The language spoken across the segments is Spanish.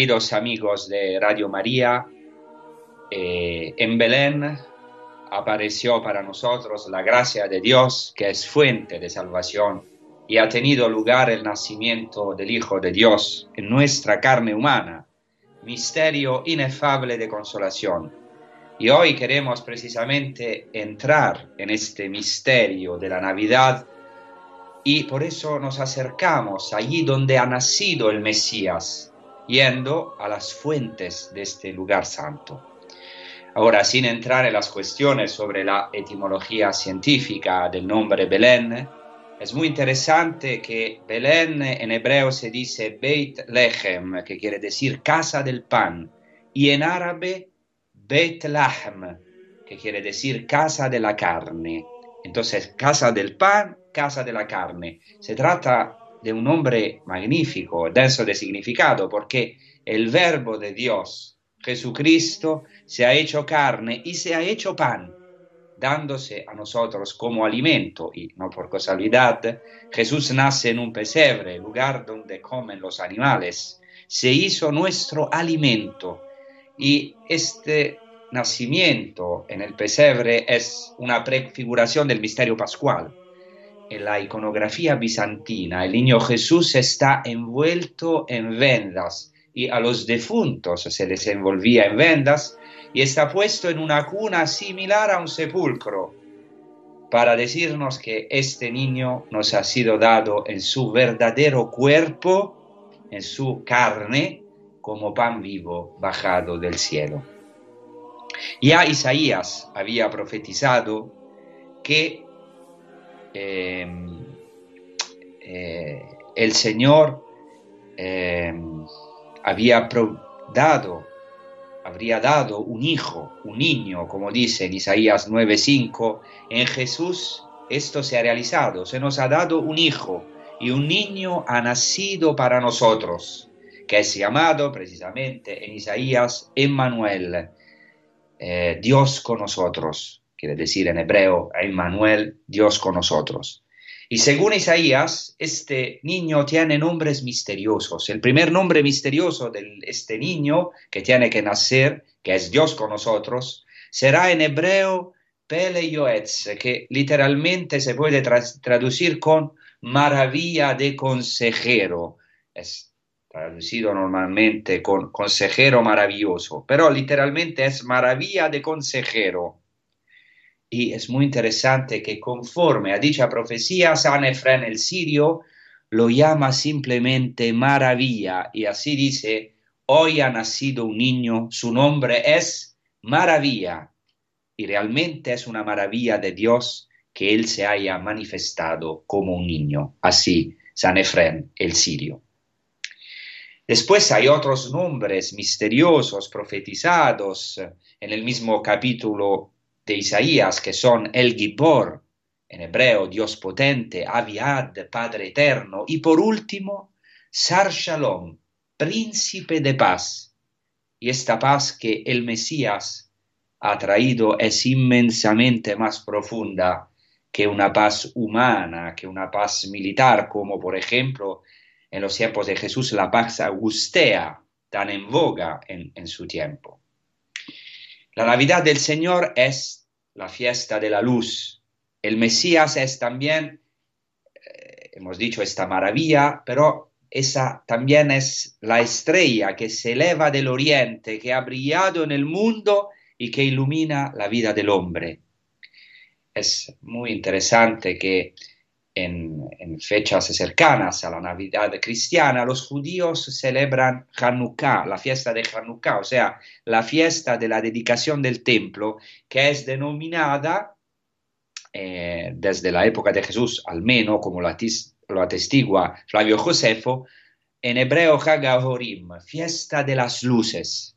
Queridos amigos de Radio María, eh, en Belén apareció para nosotros la gracia de Dios, que es fuente de salvación, y ha tenido lugar el nacimiento del Hijo de Dios en nuestra carne humana, misterio inefable de consolación. Y hoy queremos precisamente entrar en este misterio de la Navidad y por eso nos acercamos allí donde ha nacido el Mesías, yendo a las fuentes de este lugar santo. Ahora, sin entrar en las cuestiones sobre la etimología científica del nombre Belén, es muy interesante que Belén en hebreo se dice Beit Lechem, que quiere decir casa del pan, y en árabe Beit Lahm, que quiere decir casa de la carne. Entonces, casa del pan, casa de la carne. Se trata de un nombre magnífico, denso de significado, porque el verbo de Dios, Jesucristo, se ha hecho carne y se ha hecho pan, dándose a nosotros como alimento. Y no por casualidad, Jesús nace en un pesebre, lugar donde comen los animales. Se hizo nuestro alimento. Y este nacimiento en el pesebre es una prefiguración del misterio pascual en la iconografía bizantina, el niño Jesús está envuelto en vendas y a los defuntos se les envolvía en vendas y está puesto en una cuna similar a un sepulcro para decirnos que este niño nos ha sido dado en su verdadero cuerpo, en su carne, como pan vivo bajado del cielo. Ya Isaías había profetizado que Em, eh, el Señor em, había dado, habría dado un hijo, un niño, como dice en Isaías 9:5, en Jesús esto se ha realizado, se nos ha dado un hijo y un niño ha nacido para nosotros, que es llamado precisamente en Isaías Emmanuel, eh, Dios con nosotros quiere decir en hebreo, Emmanuel, Dios con nosotros. Y según Isaías, este niño tiene nombres misteriosos. El primer nombre misterioso de este niño que tiene que nacer, que es Dios con nosotros, será en hebreo Pele Yoetz, que literalmente se puede traducir con maravilla de consejero. Es traducido normalmente con consejero maravilloso, pero literalmente es maravilla de consejero. Y es muy interesante que conforme a dicha profecía, San Efren el sirio lo llama simplemente maravilla y así dice, hoy ha nacido un niño, su nombre es maravilla. Y realmente es una maravilla de Dios que Él se haya manifestado como un niño. Así, San Efren el sirio. Después hay otros nombres misteriosos profetizados en el mismo capítulo de Isaías, que son el Gibor, en hebreo Dios potente, Aviad, Padre eterno, y por último, Sar Shalom, príncipe de paz. Y esta paz que el Mesías ha traído es inmensamente más profunda que una paz humana, que una paz militar, como por ejemplo en los tiempos de Jesús la paz augustea, tan en boga en, su tiempo. La Navidad del Señor es la fiesta de la luz. El Mesías es también, eh, hemos dicho, esta maravilla, pero esa también es la estrella que se eleva del oriente, que ha brillado en el mundo y que ilumina la vida del hombre. Es muy interesante que en, fechas cercanas a la Navidad cristiana, los judíos celebran Hanukkah, la fiesta de Hanukkah, o sea, la fiesta de la dedicación del templo, que es denominada eh, desde la época de Jesús, al menos como lo, atestigua Flavio Josefo, en hebreo Hagahorim, fiesta de las luces.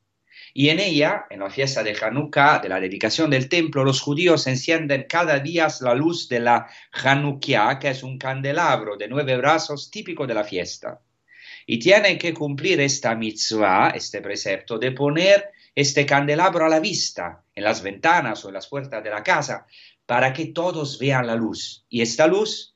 Y en ella, en la fiesta de Hanukkah, de la dedicación del templo, los judíos encienden cada día la luz de la Hanukkah, que es un candelabro de nueve brazos típico de la fiesta. Y tienen que cumplir esta mitzvah, este precepto, de poner este candelabro a la vista, en las ventanas o en las puertas de la casa, para que todos vean la luz. Y esta luz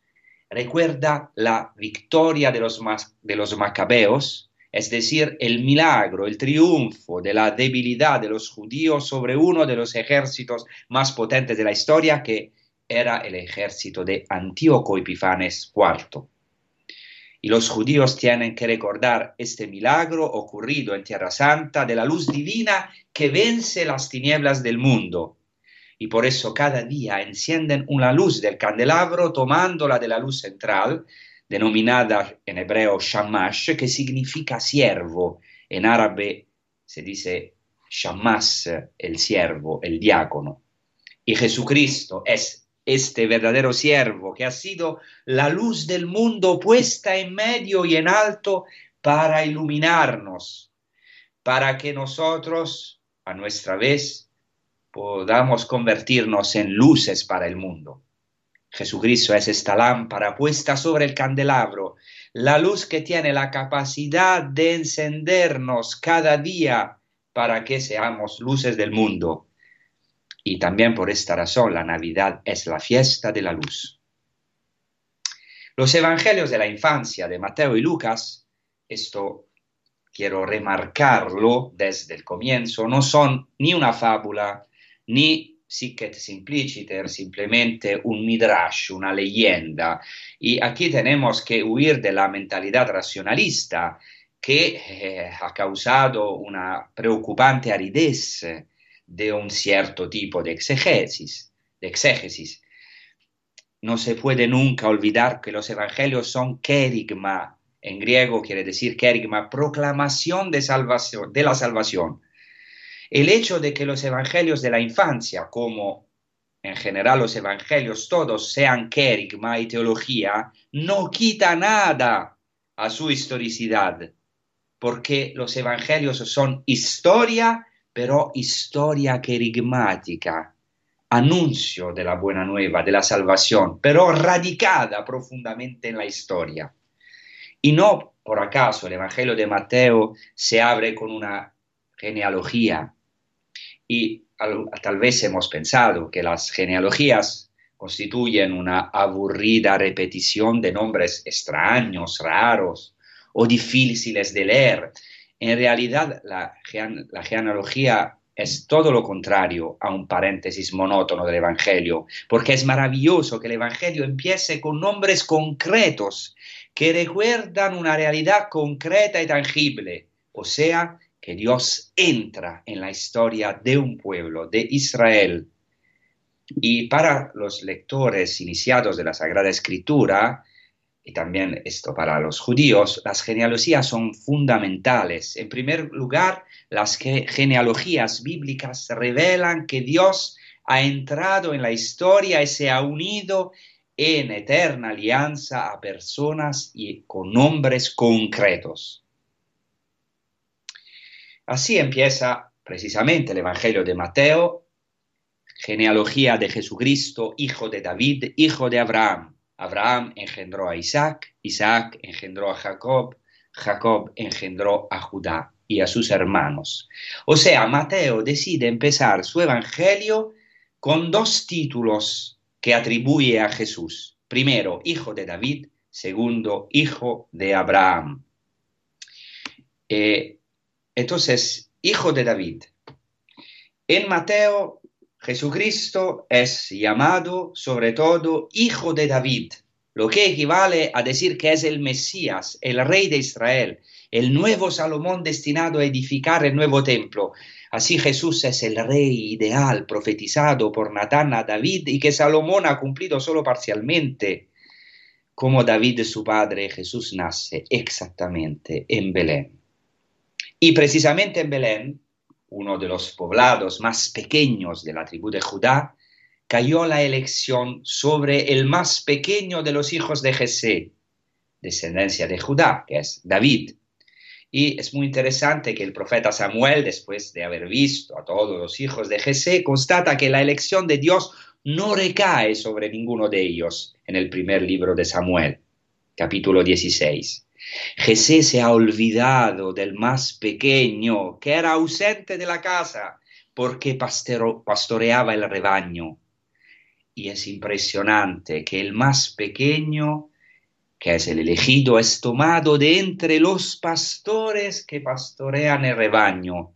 recuerda la victoria de los, de los macabeos, es decir, el milagro, el triunfo de la debilidad de los judíos sobre uno de los ejércitos más potentes de la historia, que era el ejército de Antíoco Epifanes IV. Y los judíos tienen que recordar este milagro ocurrido en Tierra Santa de la luz divina que vence las tinieblas del mundo. Y por eso cada día encienden una luz del candelabro tomándola de la luz central denominada en hebreo shamash, que significa siervo. En árabe se dice shamas, el siervo, el diácono. Y Jesucristo es este verdadero siervo que ha sido la luz del mundo puesta en medio y en alto para iluminarnos, para que nosotros, a nuestra vez, podamos convertirnos en luces para el mundo. Jesucristo es esta lámpara puesta sobre el candelabro, la luz que tiene la capacidad de encendernos cada día para que seamos luces del mundo. Y también por esta razón la Navidad es la fiesta de la luz. Los evangelios de la infancia de Mateo y Lucas, esto quiero remarcarlo desde el comienzo, no son ni una fábula, ni sic et simpliciter, simplemente un midrash, una leyenda. Y aquí tenemos que huir de la mentalidad racionalista que eh, ha causado una preocupante aridez de un cierto tipo de exégesis, de exégesis. No se puede nunca olvidar que los evangelios son kerigma, en griego quiere decir kerigma, proclamación de, salvación, de la salvación el hecho de que los evangelios de la infancia, como en general los evangelios todos sean querigma y teología, no quita nada a su historicidad, porque los evangelios son historia, pero historia querigmática, anuncio de la buena nueva, de la salvación, pero radicada profundamente en la historia. Y no por acaso el Evangelio de Mateo se abre con una genealogía, y tal vez hemos pensado que las genealogías constituyen una aburrida repetición de nombres extraños, raros o difíciles de leer. En realidad, la, la genealogía es todo lo contrario a un paréntesis monótono del Evangelio, porque es maravilloso que el Evangelio empiece con nombres concretos que recuerdan una realidad concreta y tangible, o sea, que Dios entra en la historia de un pueblo, de Israel. Y para los lectores iniciados de la Sagrada Escritura, y también esto para los judíos, las genealogías son fundamentales. En primer lugar, las genealogías bíblicas revelan que Dios ha entrado en la historia y se ha unido en eterna alianza a personas y con nombres concretos. Así empieza precisamente el Evangelio de Mateo, genealogía de Jesucristo, hijo de David, hijo de Abraham. Abraham engendró a Isaac, Isaac engendró a Jacob, Jacob engendró a Judá y a sus hermanos. O sea, Mateo decide empezar su Evangelio con dos títulos que atribuye a Jesús. Primero, hijo de David, segundo, hijo de Abraham. Eh, entonces, hijo de David. En Mateo, Jesucristo es llamado sobre todo hijo de David, lo que equivale a decir que es el Mesías, el rey de Israel, el nuevo Salomón destinado a edificar el nuevo templo. Así Jesús es el rey ideal profetizado por Natán a David y que Salomón ha cumplido solo parcialmente. Como David su padre, Jesús nace exactamente en Belén. Y precisamente en Belén, uno de los poblados más pequeños de la tribu de Judá, cayó la elección sobre el más pequeño de los hijos de Jesé, descendencia de Judá, que es David. Y es muy interesante que el profeta Samuel, después de haber visto a todos los hijos de Jesé, constata que la elección de Dios no recae sobre ninguno de ellos en el primer libro de Samuel, capítulo 16. Jesé se ha olvidado del más pequeño, que era ausente de la casa, porque pastoreaba el rebaño. Y es impresionante que el más pequeño, que es el elegido, es tomado de entre los pastores que pastorean el rebaño.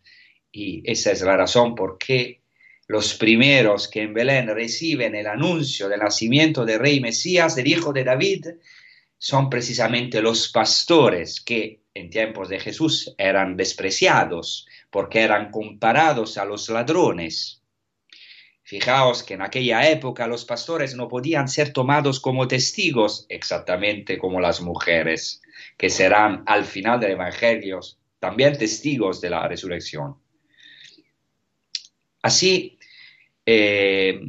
Y esa es la razón por qué los primeros que en Belén reciben el anuncio del nacimiento del rey Mesías, del hijo de David, son precisamente los pastores que en tiempos de Jesús eran despreciados porque eran comparados a los ladrones. Fijaos que en aquella época los pastores no podían ser tomados como testigos exactamente como las mujeres, que serán al final del Evangelio también testigos de la resurrección. Así, eh,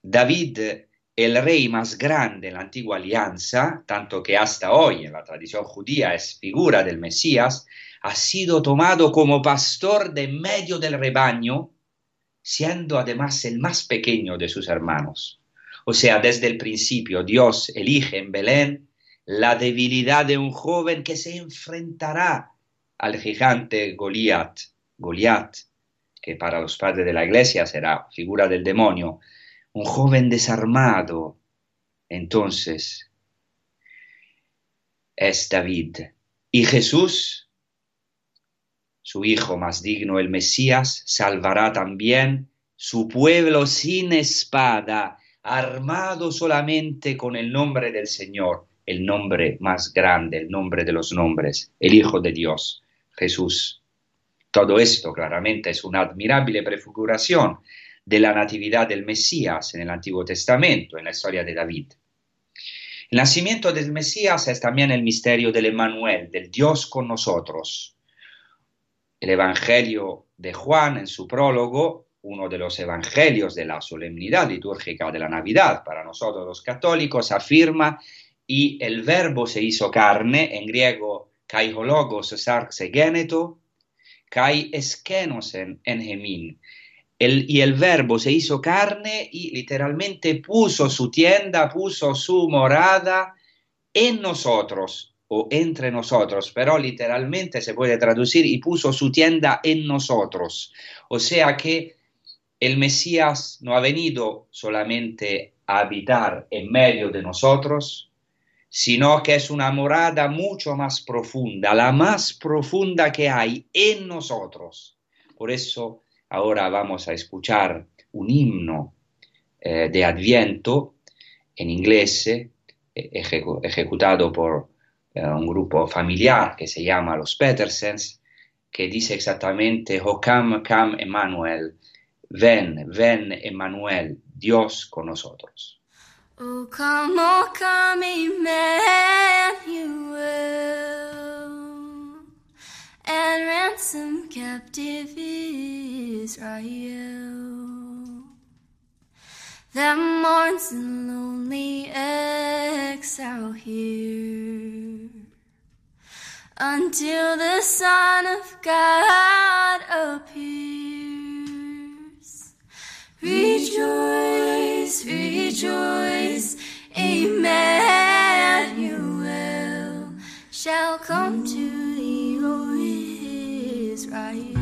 David el rey más grande en la antigua alianza, tanto que hasta hoy en la tradición judía es figura del Mesías, ha sido tomado como pastor de medio del rebaño, siendo además el más pequeño de sus hermanos. O sea, desde el principio Dios elige en Belén la debilidad de un joven que se enfrentará al gigante Goliat, Goliat, que para los padres de la iglesia será figura del demonio, un joven desarmado. Entonces, es David. Y Jesús, su Hijo más digno, el Mesías, salvará también su pueblo sin espada, armado solamente con el nombre del Señor, el nombre más grande, el nombre de los nombres, el Hijo de Dios, Jesús. Todo esto claramente es una admirable prefiguración de la natividad del Mesías en el Antiguo Testamento, en la historia de David. El nacimiento del Mesías es también el misterio del Emmanuel, del Dios con nosotros. El Evangelio de Juan, en su prólogo, uno de los evangelios de la solemnidad litúrgica de la Navidad para nosotros los católicos, afirma y el verbo se hizo carne, en griego kai hologos sarxe geneto, kai eskenosen en y el verbo se hizo carne y literalmente puso su tienda, puso su morada en nosotros o entre nosotros, pero literalmente se puede traducir y puso su tienda en nosotros. O sea que el Mesías no ha venido solamente a habitar en medio de nosotros, sino que es una morada mucho más profunda, la más profunda que hay en nosotros. Por eso Ahora vamos a escuchar un himno eh, de Adviento en inglés, eh, ejecutado por eh, un grupo familiar que se llama los Petersens, que dice exactamente, O come, come Emmanuel, ven, ven Emmanuel, Dios con nosotros. Oh, come, oh, come, and ransom captive Israel that mourns in lonely exile here until the Son of God appears. Rejoice, rejoice, Emmanuel shall come to Oh,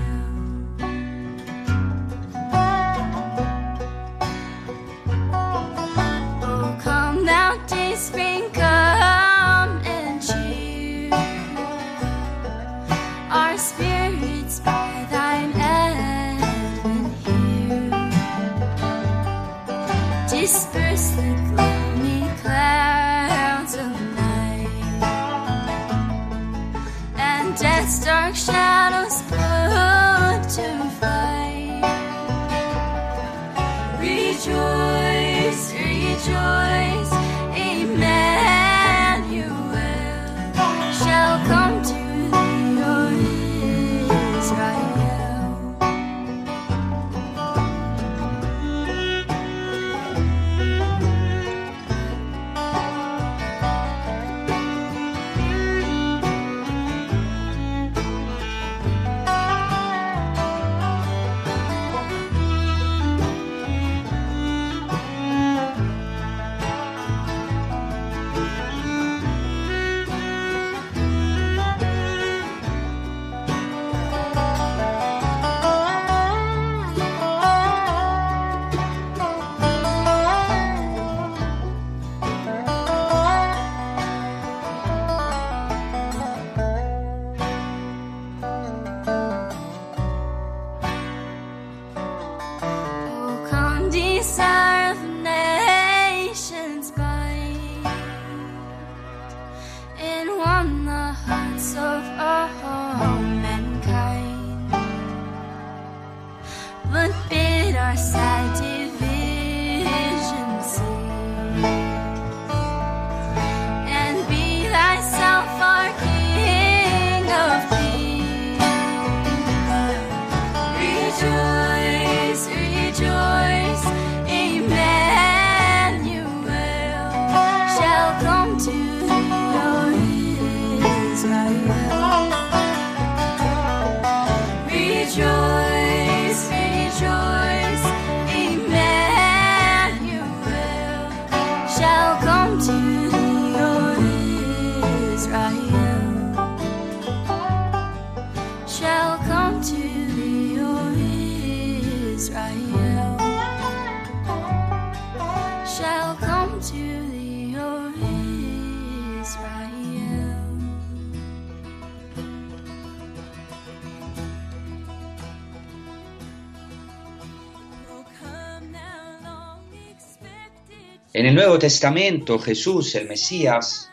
En el Nuevo Testamento Jesús, el Mesías,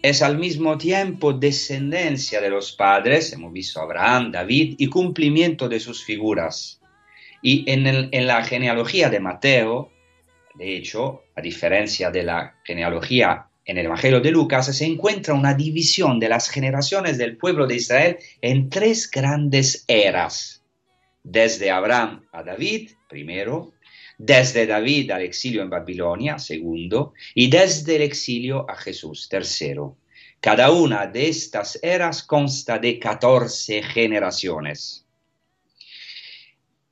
es al mismo tiempo descendencia de los padres, hemos visto Abraham, David, y cumplimiento de sus figuras. Y en, en la genealogía de Mateo, de hecho, a diferencia de la genealogía en el Evangelio de Lucas, se encuentra una división de las generaciones del pueblo de Israel en tres grandes eras. Desde Abraham a David, primero, desde David al exilio en Babilonia, segundo, y desde el exilio a Jesús, tercero. Cada una de estas eras consta de 14 generaciones.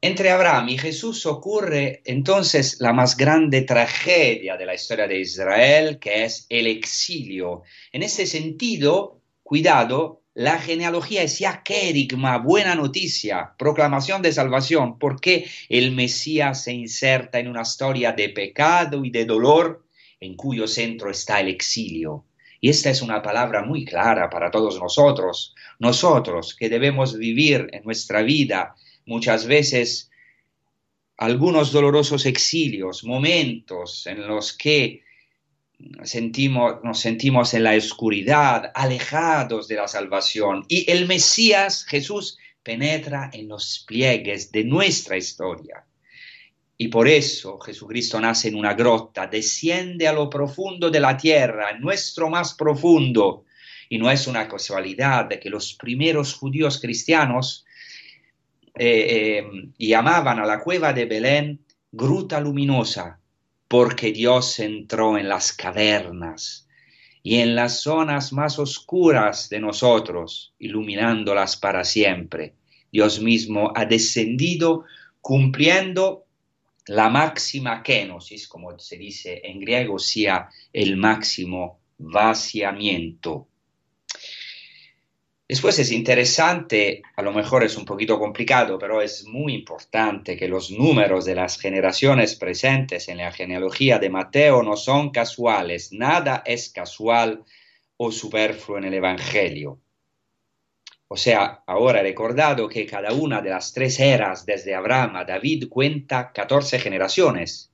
Entre Abraham y Jesús ocurre entonces la más grande tragedia de la historia de Israel, que es el exilio. En ese sentido, cuidado, la genealogía es ya querigma, buena noticia, proclamación de salvación, porque el Mesías se inserta en una historia de pecado y de dolor en cuyo centro está el exilio. Y esta es una palabra muy clara para todos nosotros, nosotros que debemos vivir en nuestra vida muchas veces algunos dolorosos exilios, momentos en los que sentimos, nos sentimos en la oscuridad, alejados de la salvación. Y el Mesías, Jesús, penetra en los pliegues de nuestra historia. Y por eso Jesucristo nace en una grota, desciende a lo profundo de la tierra, nuestro más profundo. Y no es una casualidad que los primeros judíos cristianos eh, eh, llamaban a la cueva de Belén gruta luminosa, porque Dios entró en las cavernas y en las zonas más oscuras de nosotros, iluminándolas para siempre. Dios mismo ha descendido cumpliendo la máxima kenosis, como se dice en griego, sea el máximo vaciamiento. Después es interesante, a lo mejor es un poquito complicado, pero es muy importante que los números de las generaciones presentes en la genealogía de Mateo no son casuales, nada es casual o superfluo en el Evangelio. O sea, ahora he recordado que cada una de las tres eras, desde Abraham a David, cuenta 14 generaciones.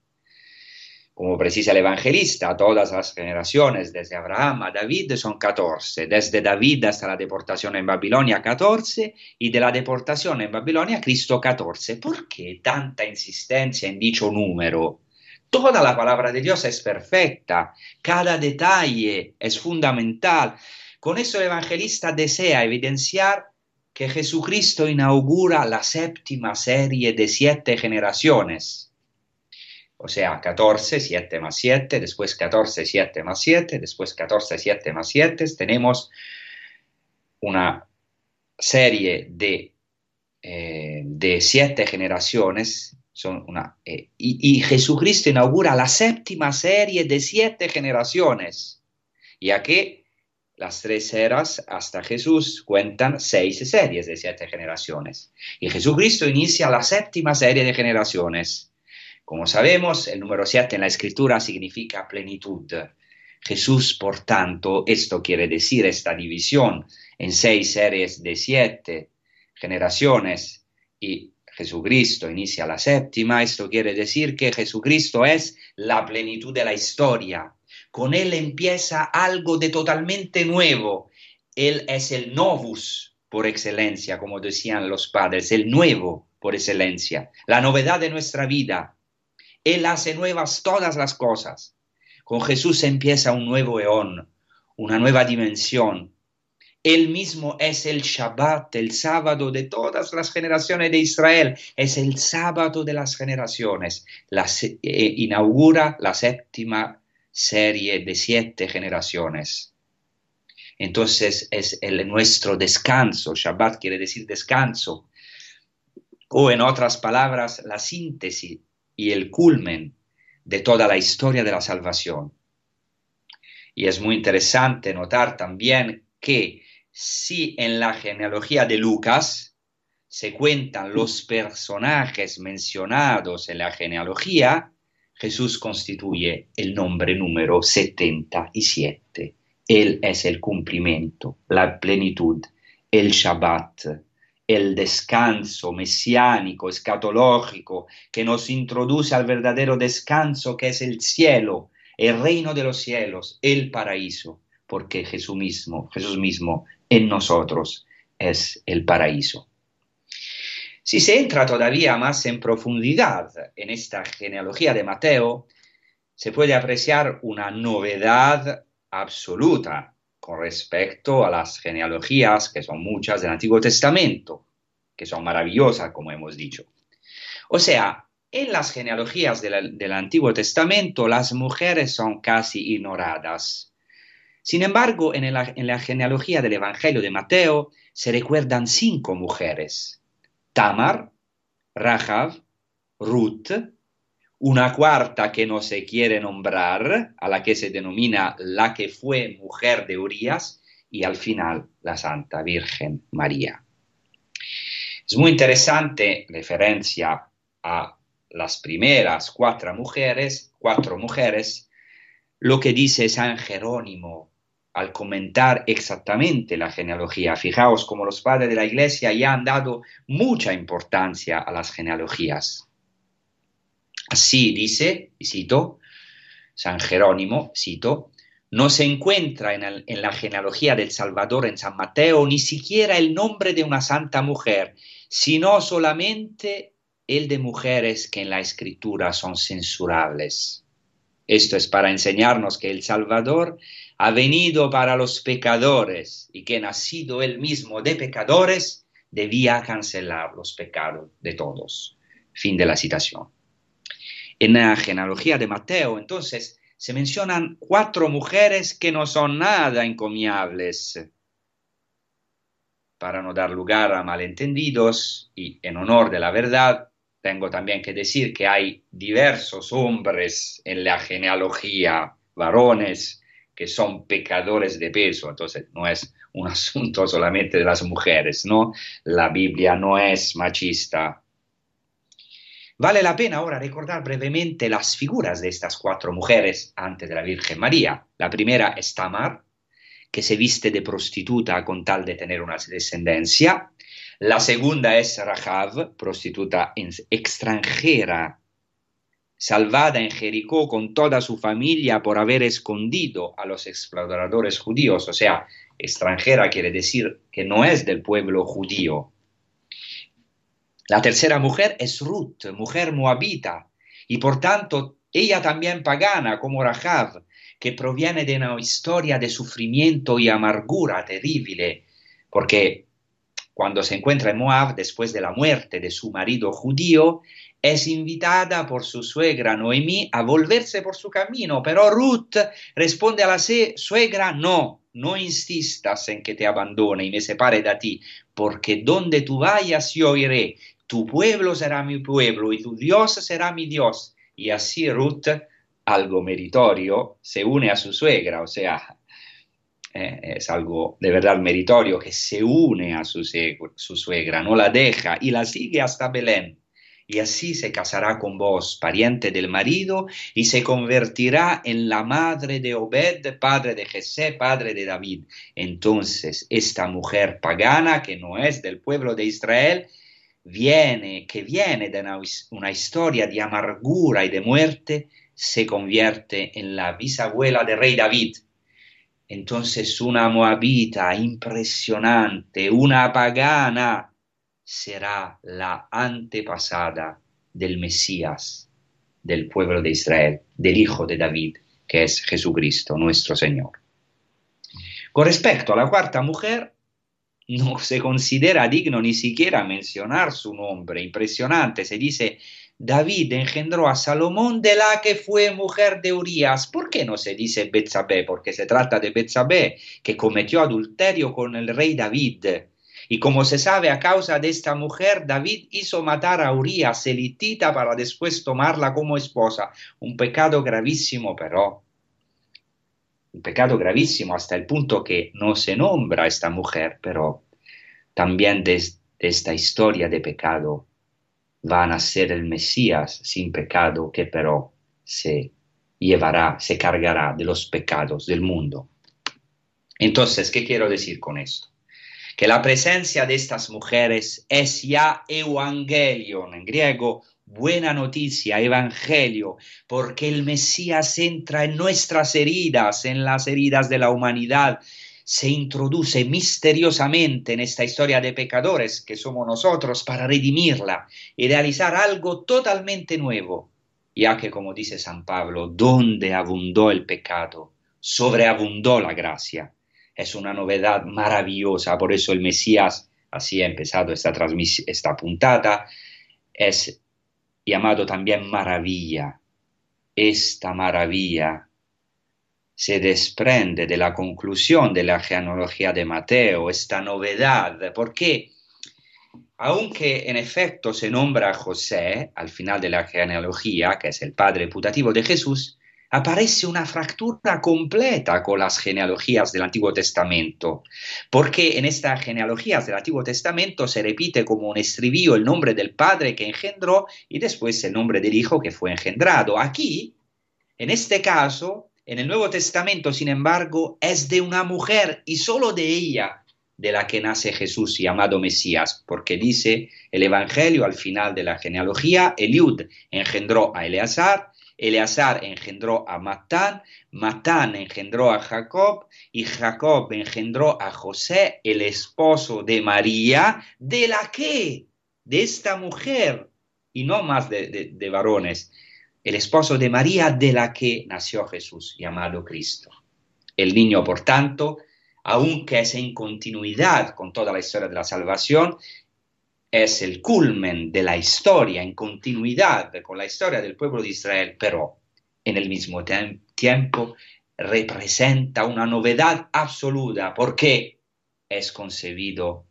Como precisa el evangelista, todas las generaciones desde Abraham a David son 14, desde David hasta la deportación en Babilonia 14 y de la deportación en Babilonia Cristo 14. ¿Por qué tanta insistencia en dicho número? Toda la palabra de Dios es perfecta, cada detalle es fundamental. Con eso el evangelista desea evidenciar que Jesucristo inaugura la séptima serie de siete generaciones o sea, 14, 7 más 7, después 14, 7 más 7, después 14, 7 más 7, tenemos una serie de, eh, de siete generaciones, son una, eh, y, y, Jesucristo inaugura la séptima serie de siete generaciones, ya que las tres eras hasta Jesús cuentan seis series de siete generaciones, y Jesucristo inicia la séptima serie de generaciones como sabemos, el número 7 en la escritura significa plenitud. Jesús, por tanto, esto quiere decir esta división en seis series de siete generaciones y Jesucristo inicia la séptima, esto quiere decir que Jesucristo es la plenitud de la historia. Con Él empieza algo de totalmente nuevo. Él es el novus por excelencia, como decían los padres, el nuevo por excelencia, la novedad de nuestra vida, él hace nuevas todas las cosas. Con Jesús empieza un nuevo eón, una nueva dimensión. Él mismo es el Shabbat, el sábado de todas las generaciones de Israel. Es el sábado de las generaciones. La, eh, inaugura la séptima serie de siete generaciones. Entonces es el, nuestro descanso. Shabbat quiere decir descanso. O en otras palabras, la síntesis y el culmen de toda la historia de la salvación. Y es muy interesante notar también que si en la genealogía de Lucas se cuentan los personajes mencionados en la genealogía, Jesús constituye el nombre número 77. Él es el cumplimiento, la plenitud, el Shabbat, el descanso mesiánico, escatológico, que nos introduce al verdadero descanso que es el cielo, el reino de los cielos, el paraíso, porque Jesús mismo, Jesús mismo en nosotros es el paraíso. Si se entra todavía más en profundidad en esta genealogía de Mateo, se puede apreciar una novedad absoluta con respecto a las genealogías, que son muchas del Antiguo Testamento, que son maravillosas, como hemos dicho. O sea, en las genealogías del Antiguo Testamento las mujeres son casi ignoradas. Sin embargo, en la, en la genealogía del Evangelio de Mateo se recuerdan cinco mujeres. Tamar, Rahab, Ruth, una cuarta que no se quiere nombrar, a la que se denomina la que fue mujer de Urias, y al final la Santa Virgen María. Es muy interesante referencia a las primeras cuatro mujeres, cuatro mujeres, lo que dice San Jerónimo al comentar exactamente la genealogía. Fijaos como los padres de la Iglesia ya han dado mucha importancia a las genealogías. Así dice, y cito, San Jerónimo, cito, no se encuentra en, en, la genealogía del Salvador en San Mateo ni siquiera el nombre de una santa mujer, sino solamente el de mujeres que en la escritura son censurables. Esto es para enseñarnos que el Salvador ha venido para los pecadores y que nacido él mismo de pecadores debía cancelar los pecados de todos. Fin de la citación. En la genealogía de Mateo, entonces, se mencionan cuatro mujeres que no son nada encomiables. Para no dar lugar a malentendidos y en honor de la verdad, tengo también que decir que hay diversos hombres en la genealogía, varones, que son pecadores de peso, entonces no es un asunto solamente de las mujeres, ¿no? La Biblia no es machista, Vale la pena ahora recordar brevemente las figuras de estas cuatro mujeres antes de la Virgen María. La primera es Tamar, que se viste de prostituta con tal de tener una descendencia. La segunda es Rahab, prostituta extranjera, salvada en Jericó con toda su familia por haber escondido a los exploradores judíos, o sea, extranjera quiere decir que no es del pueblo judío. La tercera mujer es Ruth, mujer moabita, y por tanto ella también pagana como Rahab, que proviene de una historia de sufrimiento y amargura terrible, porque cuando se encuentra en Moab después de la muerte de su marido judío, es invitada por su suegra Noemí a volverse por su camino, pero Ruth responde a la suegra, no, no insistas en que te abandone y me separe de ti, porque donde tú vayas yo iré, tu pueblo será mi pueblo y tu Dios será mi Dios. Y así Ruth, algo meritorio, se une a su suegra, o sea, eh, es algo de verdad meritorio que se une a su, su suegra, no la deja y la sigue hasta Belén y así se casará con vos, pariente del marido, y se convertirá en la madre de Obed, padre de Jesé, padre de David. Entonces, esta mujer pagana, que no es del pueblo de Israel, viene, que viene de una, historia de amargura y de muerte, se convierte en la bisabuela del rey David. Entonces, una moabita impresionante, una pagana, será la antepasada del Mesías, del pueblo de Israel, del Hijo de David, que es Jesucristo, nuestro Señor. Con respecto a la cuarta mujer, no se considera digno ni siquiera mencionar su nombre. Impresionante, se dice, David engendró a Salomón de la que fue mujer de Urias. ¿Por qué no se dice Betsabé? Porque se trata de Betsabé, que cometió adulterio con el rey David. Y como se sabe, a causa de esta mujer, David hizo matar a Urias, elitita, para después tomarla como esposa. Un pecado gravísimo, pero. Un pecado gravísimo hasta el punto que no se nombra a esta mujer, pero también de, esta historia de pecado va a nacer el Mesías sin pecado que pero se llevará, se cargará de los pecados del mundo. Entonces, ¿qué quiero decir con esto? que la presencia de estas mujeres es ya evangelion, en griego, buena noticia, evangelio, porque el Mesías entra en nuestras heridas, en las heridas de la humanidad, se introduce misteriosamente en esta historia de pecadores que somos nosotros para redimirla y realizar algo totalmente nuevo, ya que, como dice San Pablo, donde abundó el pecado, sobreabundó la gracia. Es una novedad maravillosa, por eso el Mesías, así ha empezado esta, esta puntada, es llamado también maravilla. Esta maravilla se desprende de la conclusión de la genealogía de Mateo, esta novedad, porque aunque en efecto se nombra a José al final de la genealogía, que es el padre putativo de Jesús, aparece una fractura completa con las genealogías del Antiguo Testamento, porque en estas genealogías del Antiguo Testamento se repite como un estribillo el nombre del Padre que engendró y después el nombre del Hijo que fue engendrado. Aquí, en este caso, en el Nuevo Testamento, sin embargo, es de una mujer y solo de ella de la que nace Jesús llamado Mesías, porque dice el Evangelio al final de la genealogía, Eliud engendró a Eleazar, Eleazar engendró a Matán, Matán engendró a Jacob y Jacob engendró a José, el esposo de María, de la que, de esta mujer, y no más de, varones, el esposo de María de la que nació Jesús, llamado Cristo. El niño, por tanto, aunque es en continuidad con toda la historia de la salvación, es el culmen de la historia en continuidad con la historia del pueblo de Israel, pero en el mismo tiempo representa una novedad absoluta porque es concebido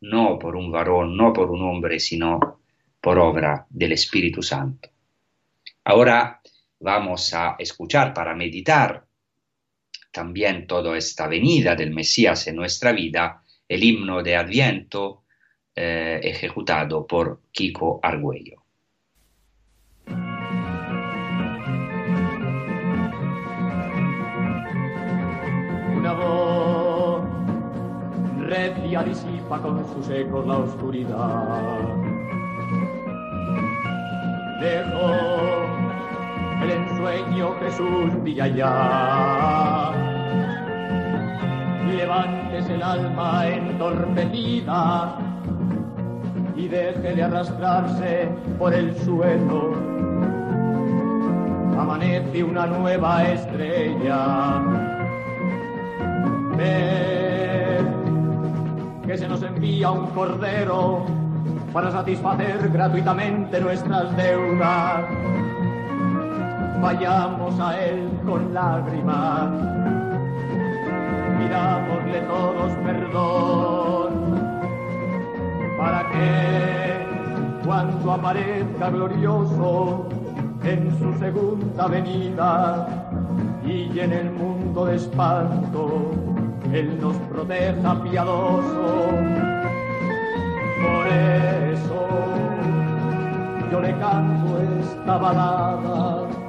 no por un varón, no por un hombre, sino por obra del Espíritu Santo. Ahora vamos a escuchar para meditar también toda esta venida del Mesías en nuestra vida, el himno de Adviento eh, ejecutado por Kiko Argüello. Una voz recia disipa con sus ecos la oscuridad. Dejo el ensueño Jesús brilla ya. Levántese el alma entorpecida y deje de arrastrarse por el suelo. Amanece una nueva estrella. Ve que se nos envía un cordero para satisfacer gratuitamente nuestras deudas. Vayamos a él con lágrimas, pidámosle todos perdón, para que cuando aparezca glorioso en su segunda venida y llene el mundo de espanto, él nos proteja piadoso. Por eso yo le canto esta balada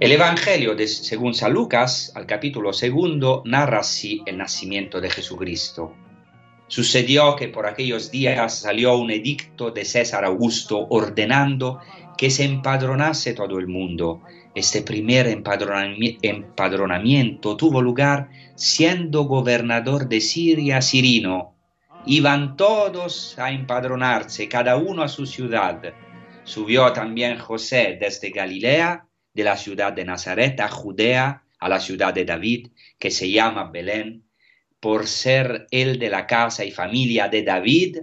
El Evangelio de, según San Lucas, al capítulo segundo, narra así el nacimiento de Jesucristo. Sucedió que por aquellos días salió un edicto de César Augusto ordenando que se empadronase todo el mundo. Este primer empadronami- empadronamiento tuvo lugar siendo gobernador de Siria Cirino. Iban todos a empadronarse, cada uno a su ciudad. Subió también José desde Galilea, de la ciudad de Nazaret, a Judea, a la ciudad de David, que se llama Belén, por ser él de la casa y familia de David,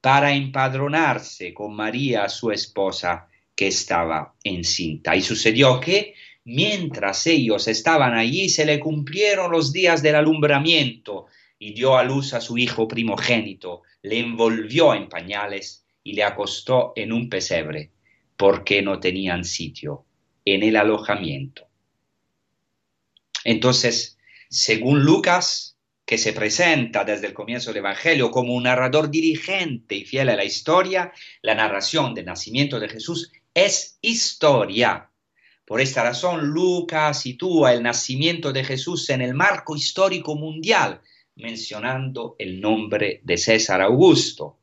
para empadronarse con María, su esposa, que estaba encinta. Y sucedió que mientras ellos estaban allí, se le cumplieron los días del alumbramiento y dio a luz a su hijo primogénito, le envolvió en pañales y le acostó en un pesebre, porque no tenían sitio en el alojamiento. Entonces, según Lucas, que se presenta desde el comienzo del Evangelio como un narrador dirigente y fiel a la historia, la narración del nacimiento de Jesús es historia. Por esta razón, Lucas sitúa el nacimiento de Jesús en el marco histórico mundial, mencionando el nombre de César Augusto,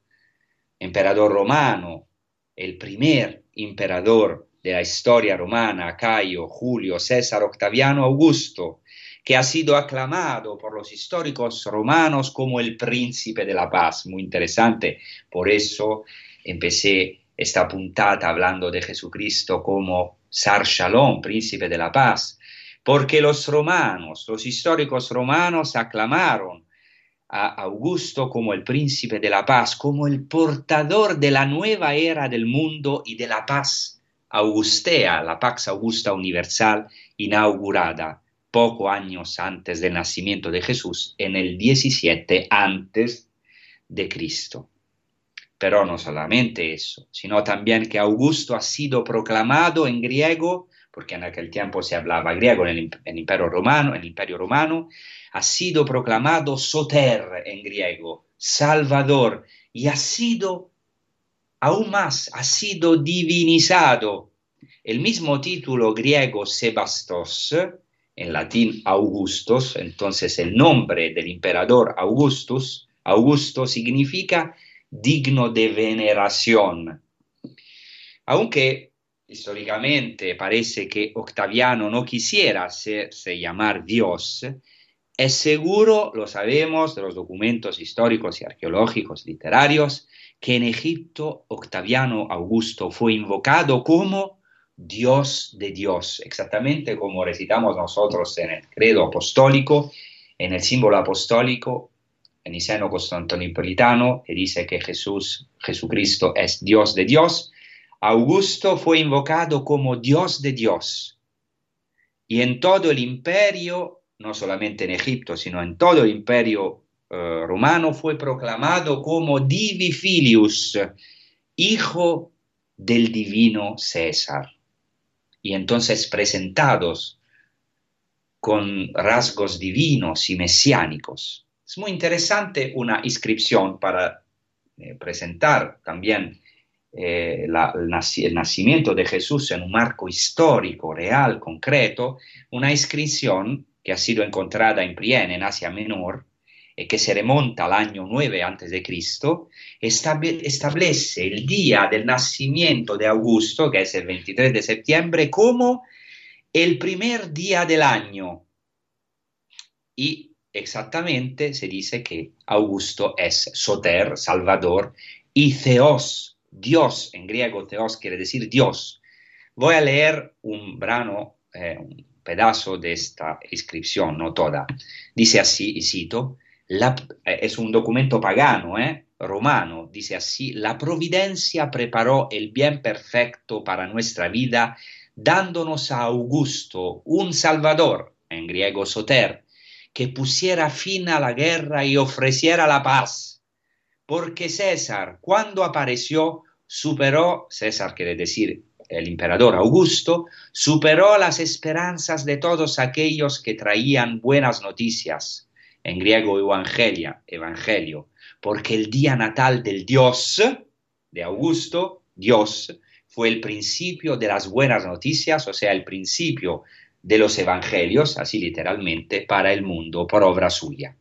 emperador romano, el primer emperador de la historia romana, Cayo, Julio, César, Octaviano, Augusto, que ha sido aclamado por los históricos romanos como el príncipe de la paz. Muy interesante. Por eso empecé esta puntata hablando de Jesucristo como Sar Shalom, príncipe de la paz, porque los romanos, los históricos romanos aclamaron a Augusto como el príncipe de la paz, como el portador de la nueva era del mundo y de la paz augustea, la Pax Augusta Universal inaugurada poco años antes del nacimiento de Jesús, en el 17 antes de Cristo. Pero no solamente eso, sino también que Augusto ha sido proclamado en griego, porque en aquel tiempo se hablaba griego en el, en el imperio romano, en el imperio romano, ha sido proclamado soter en griego, salvador, y ha sido aún más, ha sido divinizado. El mismo título griego Sebastos, en latín Augustus, entonces el nombre del emperador Augustus, Augusto significa digno de veneración. Aunque históricamente parece que Octaviano no quisiera hacerse llamar Dios, es seguro, lo sabemos de los documentos históricos y arqueológicos literarios, que en Egipto Octaviano Augusto fue invocado como Dios de Dios, exactamente como recitamos nosotros en el credo apostólico, en el símbolo apostólico, en Niceno Constantinopolitano, que dice que Jesús, Jesucristo es Dios de Dios. Augusto fue invocado como Dios de Dios. Y en todo el imperio, no solamente en Egipto, sino en todo el imperio eh, romano, fue proclamado como Divi Filius, hijo del divino César. Y entonces presentados con rasgos divinos y mesiánicos. Es muy interesante una inscripción para eh, presentar también eh, el, el, nacimiento de Jesús en un marco histórico, real, concreto, una inscripción que ha sido encontrada en Priene, en Asia Menor, que se remonta al año 9 a.C., establece el día del nacimiento de Augusto, que es el 23 de septiembre, como el primer día del año. Y exactamente se dice que Augusto es Soter, Salvador, y Theos, Dios, en griego Theos quiere decir Dios. Voy a leer un brano, eh, un pedazo de esta inscripción, no toda. Dice así, y cito, eh, es un documento pagano, eh, romano, dice así, la providencia preparó el bien perfecto para nuestra vida, dándonos a Augusto un Salvador, en griego Soter, que pusiera fin a la guerra y ofreciera la paz. Porque César, cuando apareció, superó, César quiere decir el emperador Augusto, superó las esperanzas de todos aquellos que traían buenas noticias, en griego evangelia, evangelio, porque el día natal del Dios, de Augusto, Dios, fue el principio de las buenas noticias, o sea, el principio de los evangelios, así literalmente, para el mundo por obra suya.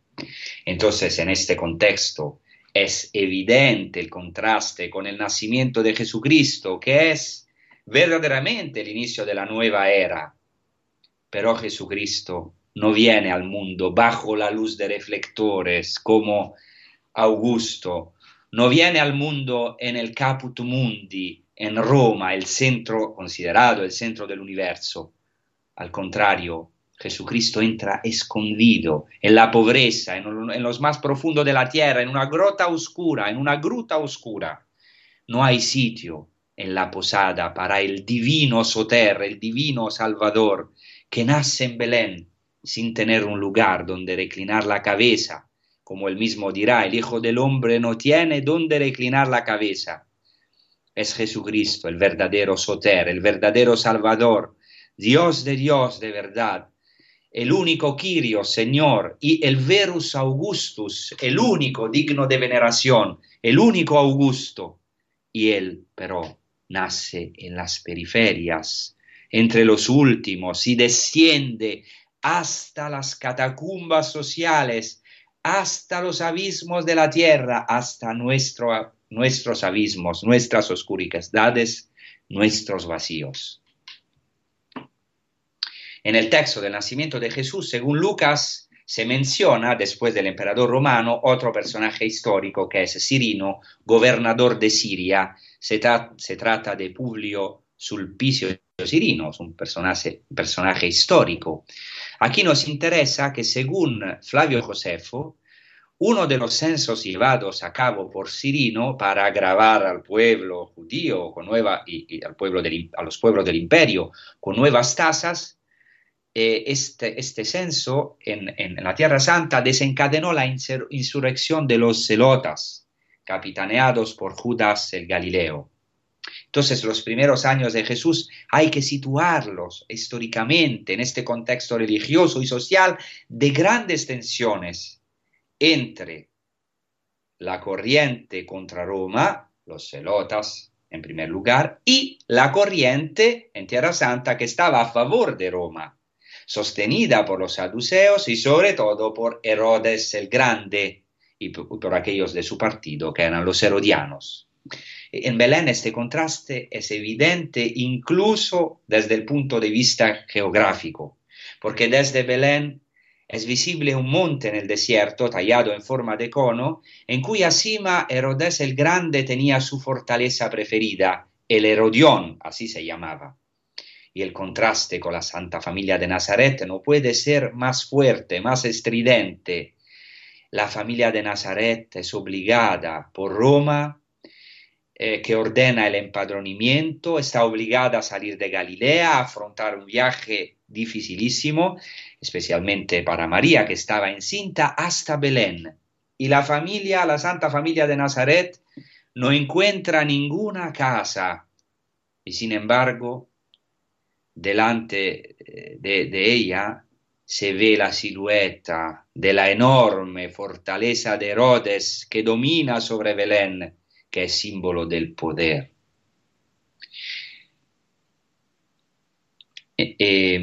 Entonces, en este contexto, es evidente el contraste con el nacimiento de Jesucristo, que es verdaderamente el inicio de la nueva era. Pero Jesucristo no viene al mundo bajo la luz de reflectores como Augusto, no viene al mundo en el Caput Mundi, en Roma, el centro considerado el centro del universo. Al contrario, Jesucristo entra escondido en la pobreza, en, en los más profundos de la tierra, en una grota oscura, en una gruta oscura. No hay sitio en la posada para el divino Soter, el divino Salvador, que nace en Belén sin tener un lugar donde reclinar la cabeza. Como él mismo dirá, el Hijo del Hombre no tiene donde reclinar la cabeza. Es Jesucristo, el verdadero Soter, el verdadero Salvador, Dios de Dios de verdad, el único Quirio, Señor, y el Verus Augustus, el único digno de veneración, el único Augusto. Y él, pero, nace en las periferias, entre los últimos, y desciende hasta las catacumbas sociales, hasta los abismos de la tierra, hasta nuestro, nuestros abismos, nuestras oscuridades, nuestros vacíos. En el texto del nacimiento de Jesús, según Lucas, se menciona, después del emperador romano, otro personaje histórico que es Cirino, gobernador de Siria. Se, tra se trata de Publio Sulpicio Cirino, un personaje, personaje histórico. Aquí nos interesa que según Flavio Josefo, uno de los censos llevados a cabo por Cirino para agravar al pueblo judío con nueva, y, al pueblo a los pueblos del imperio con nuevas tasas, eh, este, este, censo en, en, la Tierra Santa desencadenó la insurrección de los celotas, capitaneados por Judas el Galileo. Entonces, los primeros años de Jesús hay que situarlos históricamente en este contexto religioso y social de grandes tensiones entre la corriente contra Roma, los celotas en primer lugar, y la corriente en Tierra Santa que estaba a favor de Roma, sostenida por los saduceos y sobre todo por Herodes el Grande y por, aquellos de su partido que eran los herodianos. En Belén este contraste es evidente incluso desde el punto de vista geográfico, porque desde Belén es visible un monte en el desierto tallado en forma de cono, en cuya cima Herodes el Grande tenía su fortaleza preferida, el Herodión, así se llamaba y el contraste con la Santa Familia de Nazaret no puede ser más fuerte, más estridente. La familia de Nazaret es obligada por Roma, eh, que ordena el empadronamiento, está obligada a salir de Galilea, a afrontar un viaje dificilísimo, especialmente para María, que estaba encinta, hasta Belén. Y la familia, la Santa Familia de Nazaret, no encuentra ninguna casa. Y sin embargo, delante eh, de, de, ella se ve la silueta de la enorme fortaleza de Herodes que domina sobre Belén, que es símbolo del poder. E, e,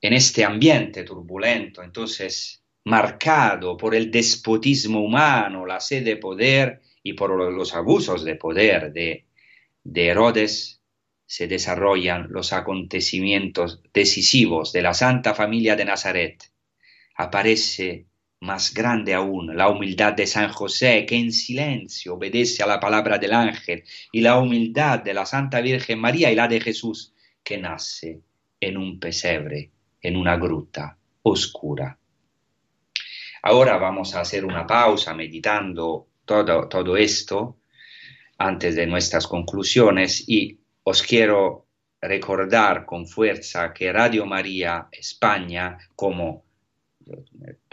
en este ambiente turbulento, entonces marcado por el despotismo humano, la sed de poder y por los abusos de poder de, de Herodes, se desarrollan los acontecimientos decisivos de la Santa Familia de Nazaret. Aparece más grande aún la humildad de San José, que en silencio obedece a la palabra del ángel, y la humildad de la Santa Virgen María y la de Jesús, que nace en un pesebre, en una gruta oscura. Ahora vamos a hacer una pausa meditando todo, todo esto antes de nuestras conclusiones y os quiero recordar con fuerza que Radio María España, como,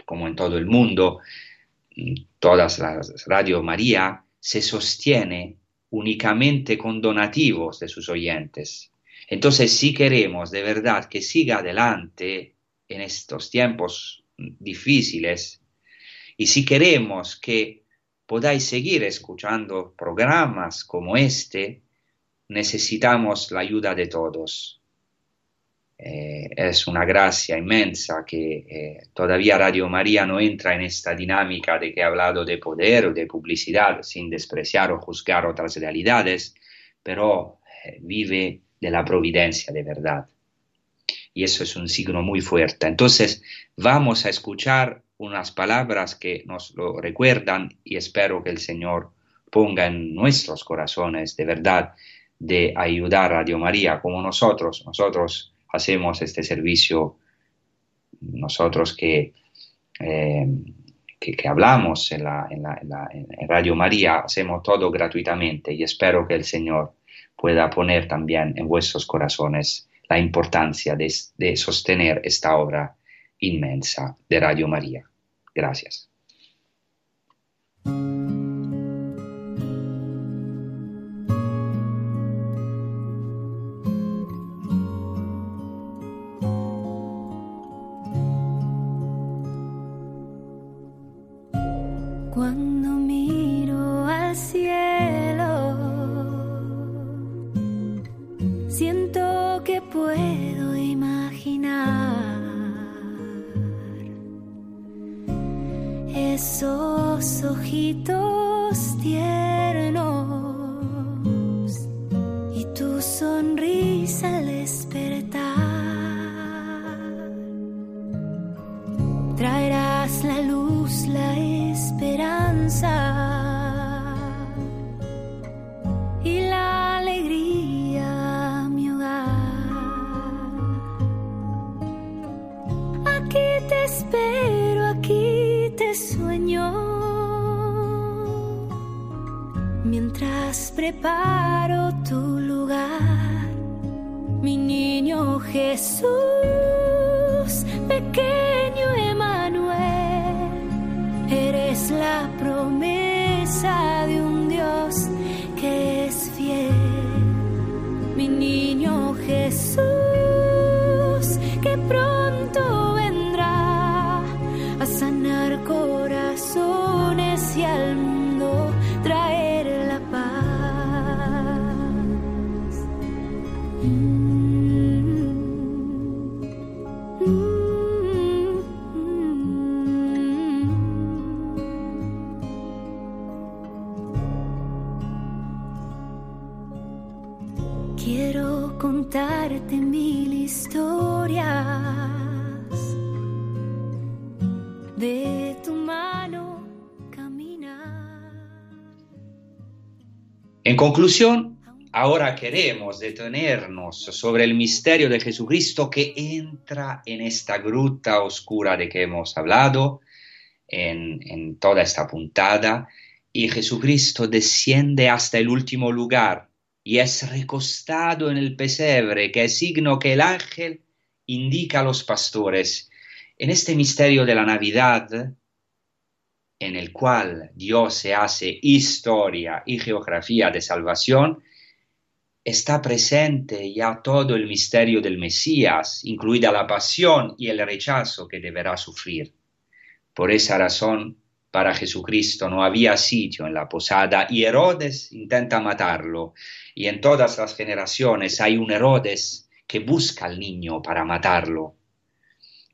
como en todo el mundo, todas las Radio María, se sostiene únicamente con donativos de sus oyentes. Entonces, si queremos de verdad que siga adelante en estos tiempos difíciles, y si queremos que podáis seguir escuchando programas como este, necesitamos la ayuda de todos. Eh, es una gracia inmensa que eh, todavía Radio María no entra en esta dinámica de que he hablado de poder o de publicidad, sin despreciar o juzgar otras realidades, pero eh, vive de la providencia de verdad. Y eso es un signo muy fuerte. Entonces, vamos a escuchar unas palabras que nos lo recuerdan y espero que el Señor ponga en nuestros corazones de verdad de ayudar a Radio María como nosotros. Nosotros hacemos este servicio, nosotros que, eh, que, hablamos en, la, en, la, en, Radio María, hacemos todo gratuitamente y espero que el Señor pueda poner también en vuestros corazones la importancia de, de sostener esta obra inmensa de Radio María. Gracias. Conclusión, ahora queremos detenernos sobre el misterio de Jesucristo que entra en esta gruta oscura de que hemos hablado, en, toda esta puntada, y Jesucristo desciende hasta el último lugar y es recostado en el pesebre, que es signo que el ángel indica a los pastores. En este misterio de la Navidad, en el cual Dios se hace historia y geografía de salvación, está presente ya todo el misterio del Mesías, incluida la pasión y el rechazo que deberá sufrir. Por esa razón, para Jesucristo no había sitio en la posada y Herodes intenta matarlo. Y en todas las generaciones hay un Herodes que busca al niño para matarlo.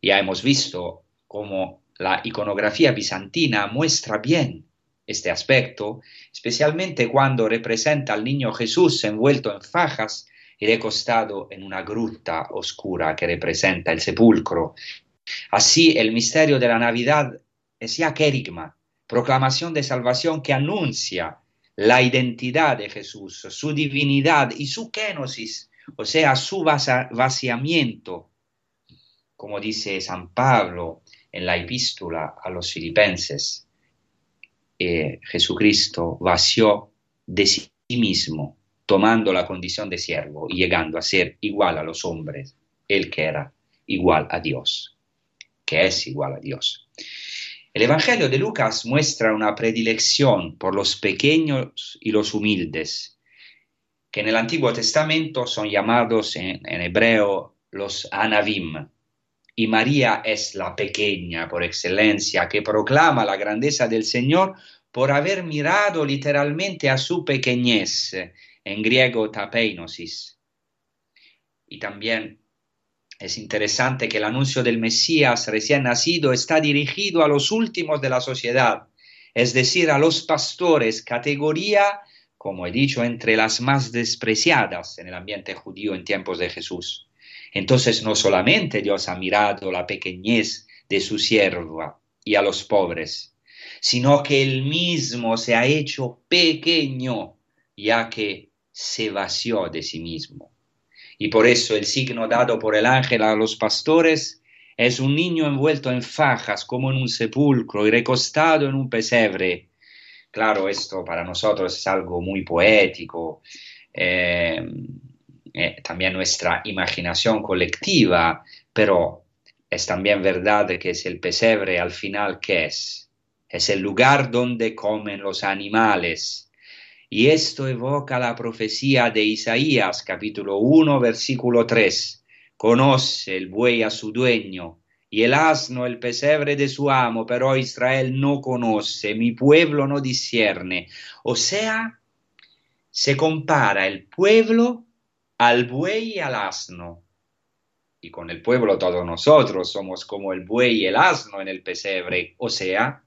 Ya hemos visto cómo la iconografía bizantina muestra bien este aspecto, especialmente cuando representa al niño Jesús envuelto en fajas y recostado en una gruta oscura que representa el sepulcro. Así, el misterio de la Navidad es ya querigma, proclamación de salvación que anuncia la identidad de Jesús, su divinidad y su kenosis, o sea, su vaciamiento, como dice San Pablo en la epístola a los filipenses. Eh, Jesucristo vació de sí mismo, tomando la condición de siervo y llegando a ser igual a los hombres, el que era igual a Dios, que es igual a Dios. El Evangelio de Lucas muestra una predilección por los pequeños y los humildes, que en el Antiguo Testamento son llamados en, hebreo los anavim. Y María es la pequeña por excelencia que proclama la grandeza del Señor por haber mirado literalmente a su pequeñez, en griego tapeinosis. Y también es interesante que el anuncio del Mesías recién nacido está dirigido a los últimos de la sociedad, es decir, a los pastores, categoría, como he dicho, entre las más despreciadas en el ambiente judío en tiempos de Jesús. Entonces no solamente Dios ha mirado la pequeñez de su sierva y a los pobres, sino que él mismo se ha hecho pequeño, ya que se vació de sí mismo. Y por eso el signo dado por el ángel a los pastores es un niño envuelto en fajas como en un sepulcro y recostado en un pesebre. Claro, esto para nosotros es algo muy poético, eh, eh, también nuestra imaginación colectiva, pero es también verdad que es el pesebre al final que es. Es el lugar donde comen los animales, y esto evoca la profecía de Isaías capítulo 1 versículo 3. Conoce el buey a su dueño y el asno el pesebre de su amo, pero Israel no conoce, mi pueblo no discierne. O sea, se compara el pueblo al buey y al asno. Y con el pueblo todos nosotros somos como el buey y el asno en el pesebre, o sea,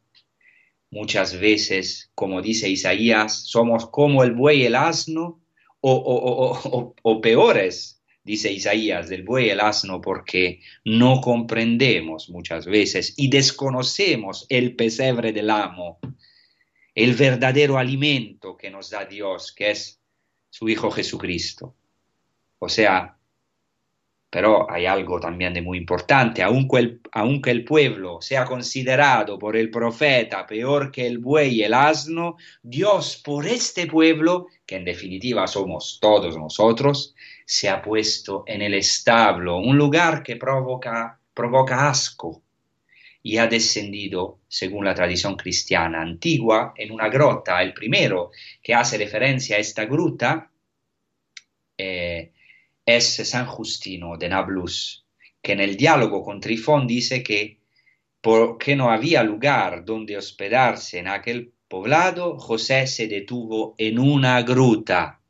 Muchas veces, como dice Isaías, somos como el buey y el asno, o, peores, dice Isaías, del buey y el asno, porque no comprendemos muchas veces y desconocemos el pesebre del amo, el verdadero alimento que nos da Dios, que es su Hijo Jesucristo. O sea, pero hay algo también de muy importante, aunque el, aunque el, pueblo sea considerado por el profeta peor que el buey y el asno, Dios por este pueblo, que en definitiva somos todos nosotros, se ha puesto en el establo, un lugar que provoca, provoca asco, y ha descendido, según la tradición cristiana antigua, en una grota. El primero que hace referencia a esta gruta eh, es San Justino de Nablus, que en el diálogo con Trifón dice que porque no había lugar donde hospedarse en aquel poblado, José se detuvo en una gruta.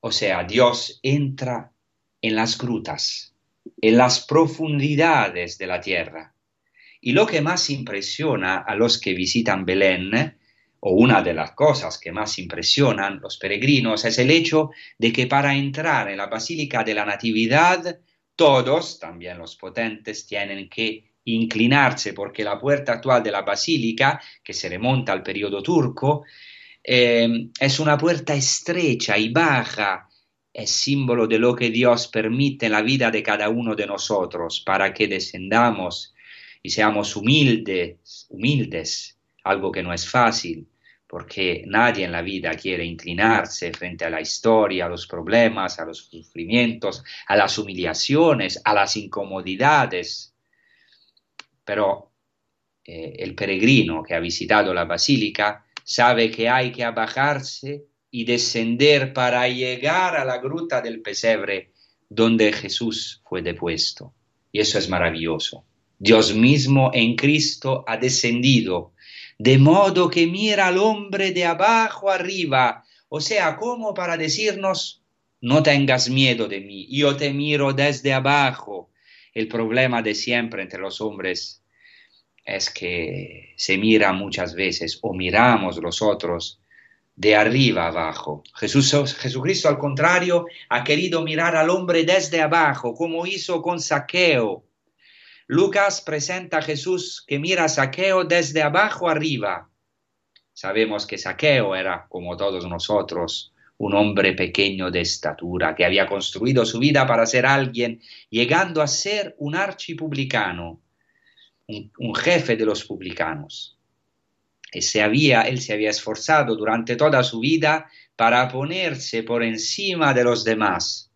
O sea, Dios entra en las grutas, en las profundidades de la tierra. Y lo que más impresiona a los que visitan Belén o una de las cosas que más impresionan los peregrinos es el hecho de que para entrar en la Basílica de la Natividad, todos, también los potentes, tienen que inclinarse porque la puerta actual de la basílica, que se remonta al periodo turco, eh, es una puerta estrecha y baja, es símbolo de lo que Dios permite en la vida de cada uno de nosotros para que descendamos y seamos humildes, humildes algo que no es fácil, porque nadie en la vida quiere inclinarse frente a la historia, a los problemas, a los sufrimientos, a las humillaciones, a las incomodidades. Pero eh, el peregrino que ha visitado la basílica sabe que hay que abajarse y descender para llegar a la gruta del pesebre donde Jesús fue depuesto. Y eso es maravilloso. Dios mismo en Cristo ha descendido de modo que mira al hombre de abajo arriba, o sea, como para decirnos, no tengas miedo de mí, yo te miro desde abajo, el problema de siempre entre los hombres es que se mira muchas veces o miramos los otros de arriba abajo. Jesús, Jesucristo al contrario ha querido mirar al hombre desde abajo, como hizo con Saqueo. Lucas presenta a Jesús que mira a Saqueo desde abajo arriba. Sabemos que Saqueo era, como todos nosotros, un hombre pequeño de estatura, que había construido su vida para ser alguien, llegando a ser un archipublicano, un, un jefe de los publicanos. Y se había, él se había esforzado durante toda su vida para ponerse por encima de los demás.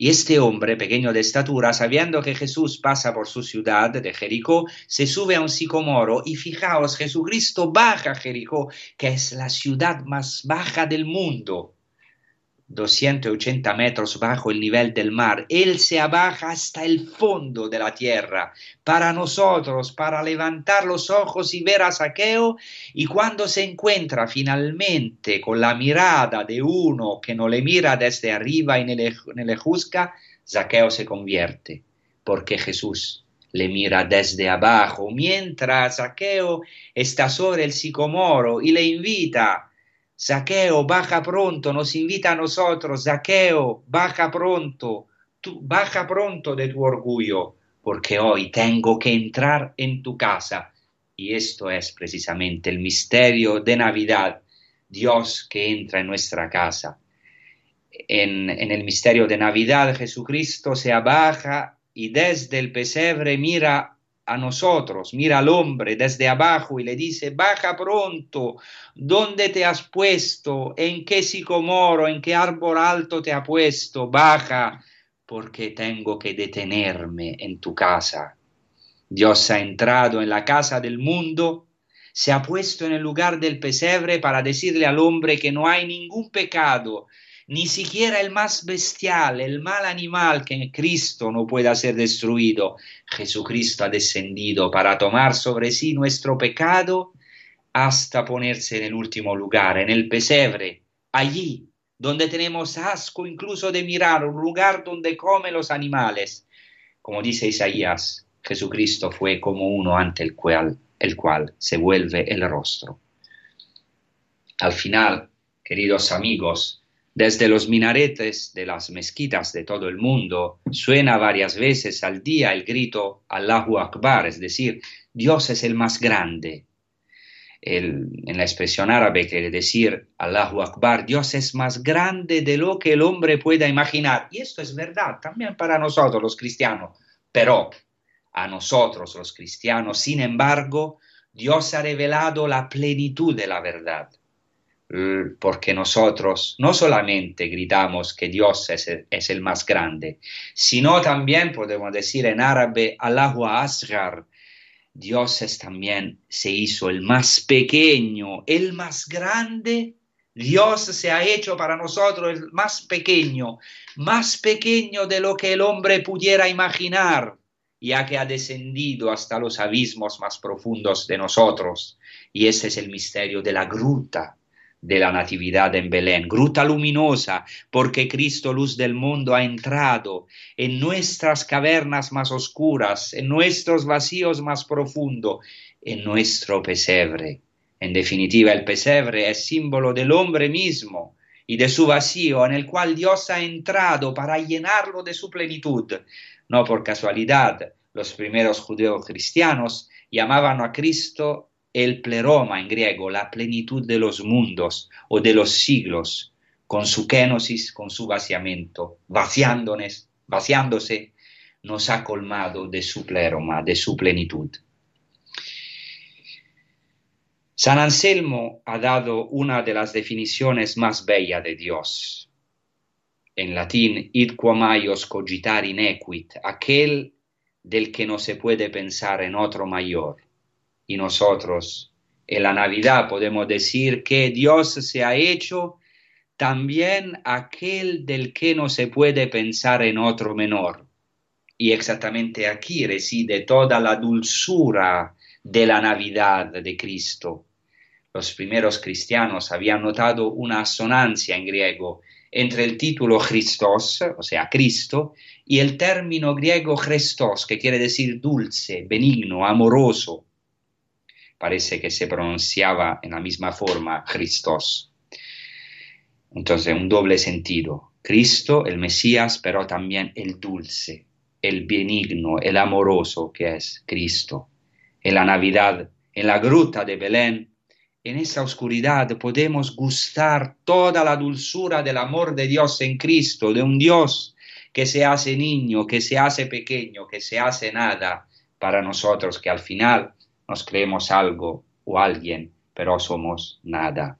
Y este hombre, pequeño de estatura, sabiendo que Jesús pasa por su ciudad de Jericó, se sube a un sicomoro y fijaos, Jesucristo baja a Jericó, que es la ciudad más baja del mundo. 280 metros bajo el nivel del mar, Él se abaja hasta el fondo de la tierra para nosotros, para levantar los ojos y ver a Saqueo, y cuando se encuentra finalmente con la mirada de uno que no le mira desde arriba y no le, juzga, Saqueo se convierte, porque Jesús le mira desde abajo, mientras Saqueo está sobre el sicomoro y le invita Saqueo, baja pronto, nos invita a nosotros, Saqueo, baja pronto, tú, baja pronto de tu orgullo, porque hoy tengo que entrar en tu casa. Y esto es precisamente el misterio de Navidad, Dios que entra en nuestra casa. En, en el misterio de Navidad Jesucristo se abaja y desde el pesebre mira a nosotros, mira al hombre desde abajo y le dice, baja pronto, ¿dónde te has puesto? ¿En qué sicomoro? ¿En qué árbol alto te ha puesto? Baja, porque tengo que detenerme en tu casa. Dios ha entrado en la casa del mundo, se ha puesto en el lugar del pesebre para decirle al hombre que no hay ningún pecado, ni siquiera el más bestial, el mal animal que en Cristo no pueda ser destruido. Jesucristo ha descendido para tomar sobre sí nuestro pecado hasta ponerse en el último lugar, en el pesebre, allí donde tenemos asco incluso de mirar, un lugar donde comen los animales. Como dice Isaías, Jesucristo fue como uno ante el cual, el cual se vuelve el rostro. Al final, queridos amigos, desde los minaretes de las mezquitas de todo el mundo suena varias veces al día el grito Allahu Akbar, es decir, Dios es el más grande. En la expresión árabe quiere decir Allahu Akbar, Dios es más grande de lo que el hombre pueda imaginar. Y esto es verdad también para nosotros los cristianos, pero a nosotros los cristianos, sin embargo, Dios ha revelado la plenitud de la verdad porque nosotros no solamente gritamos que Dios es el, es el, más grande, sino también podemos decir en árabe Allahu Asghar, Dios es también se hizo el más pequeño, el más grande. Dios se ha hecho para nosotros el más pequeño, más pequeño de lo que el hombre pudiera imaginar, ya que ha descendido hasta los abismos más profundos de nosotros. Y ese es el misterio de la gruta, de la Natividad en Belén, gruta luminosa, porque Cristo, luz del mundo, ha entrado en nuestras cavernas más oscuras, en nuestros vacíos más profundos, en nuestro pesebre. En definitiva, el pesebre es símbolo del hombre mismo y de su vacío en el cual Dios ha entrado para llenarlo de su plenitud. No por casualidad, los primeros judíos cristianos llamaban a Cristo el pleroma en griego, la plenitud de los mundos o de los siglos, con su kenosis, con su vaciamiento, vaciándonos, vaciándose, nos ha colmado de su pleroma, de su plenitud. San Anselmo ha dado una de las definiciones más bellas de Dios. En latín, id quamaios cogitar inequit, aquel del que no se puede pensar en otro mayor y nosotros. En la Navidad podemos decir que Dios se ha hecho también aquel del que no se puede pensar en otro menor. Y exactamente aquí reside toda la dulzura de la Navidad de Cristo. los primeros cristianos habían notado una asonancia en griego entre el título Christos, o sea, Cristo, y el término griego Christos, que quiere decir dulce, benigno, amoroso. Parece que se pronunciaba en la misma forma Christos. Entonces, un doble sentido. Cristo, el Mesías, pero también el dulce, el benigno, el amoroso que es Cristo. En la Navidad, en la gruta de Belén, en esa oscuridad podemos gustar toda la dulzura del amor de Dios en Cristo, de un Dios que se hace niño, que se hace pequeño, que se hace nada para nosotros, que al final nos creemos algo o alguien, pero somos nada.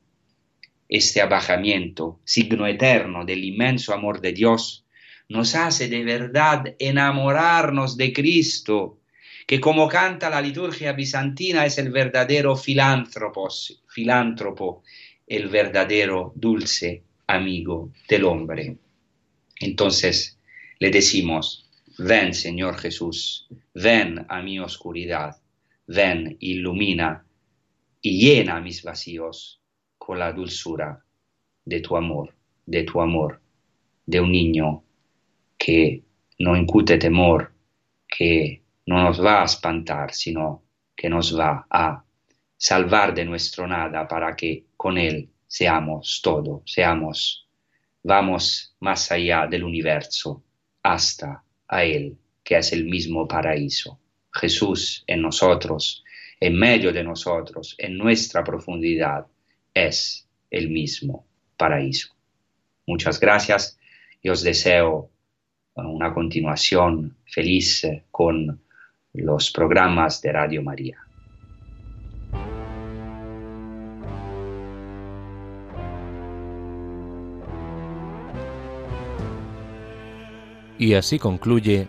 Este abajamiento, signo eterno del inmenso amor de Dios, nos hace de verdad enamorarnos de Cristo, que como canta la liturgia bizantina es el verdadero filántropo, el verdadero dulce amigo del hombre. Entonces le decimos, ven Señor Jesús, ven a mi oscuridad, ven, ilumina y llena mis vacíos con la dulzura de tu amor, de tu amor, de un niño que no incute temor, que no nos va a espantar, sino que nos va a salvar de nuestro nada para que con Él seamos todo, seamos, vamos más allá del universo hasta a Él, que es el mismo paraíso. Jesús en nosotros, en medio de nosotros, en nuestra profundidad, es el mismo paraíso. Muchas gracias y os deseo una continuación feliz con los programas de Radio María. Y así concluye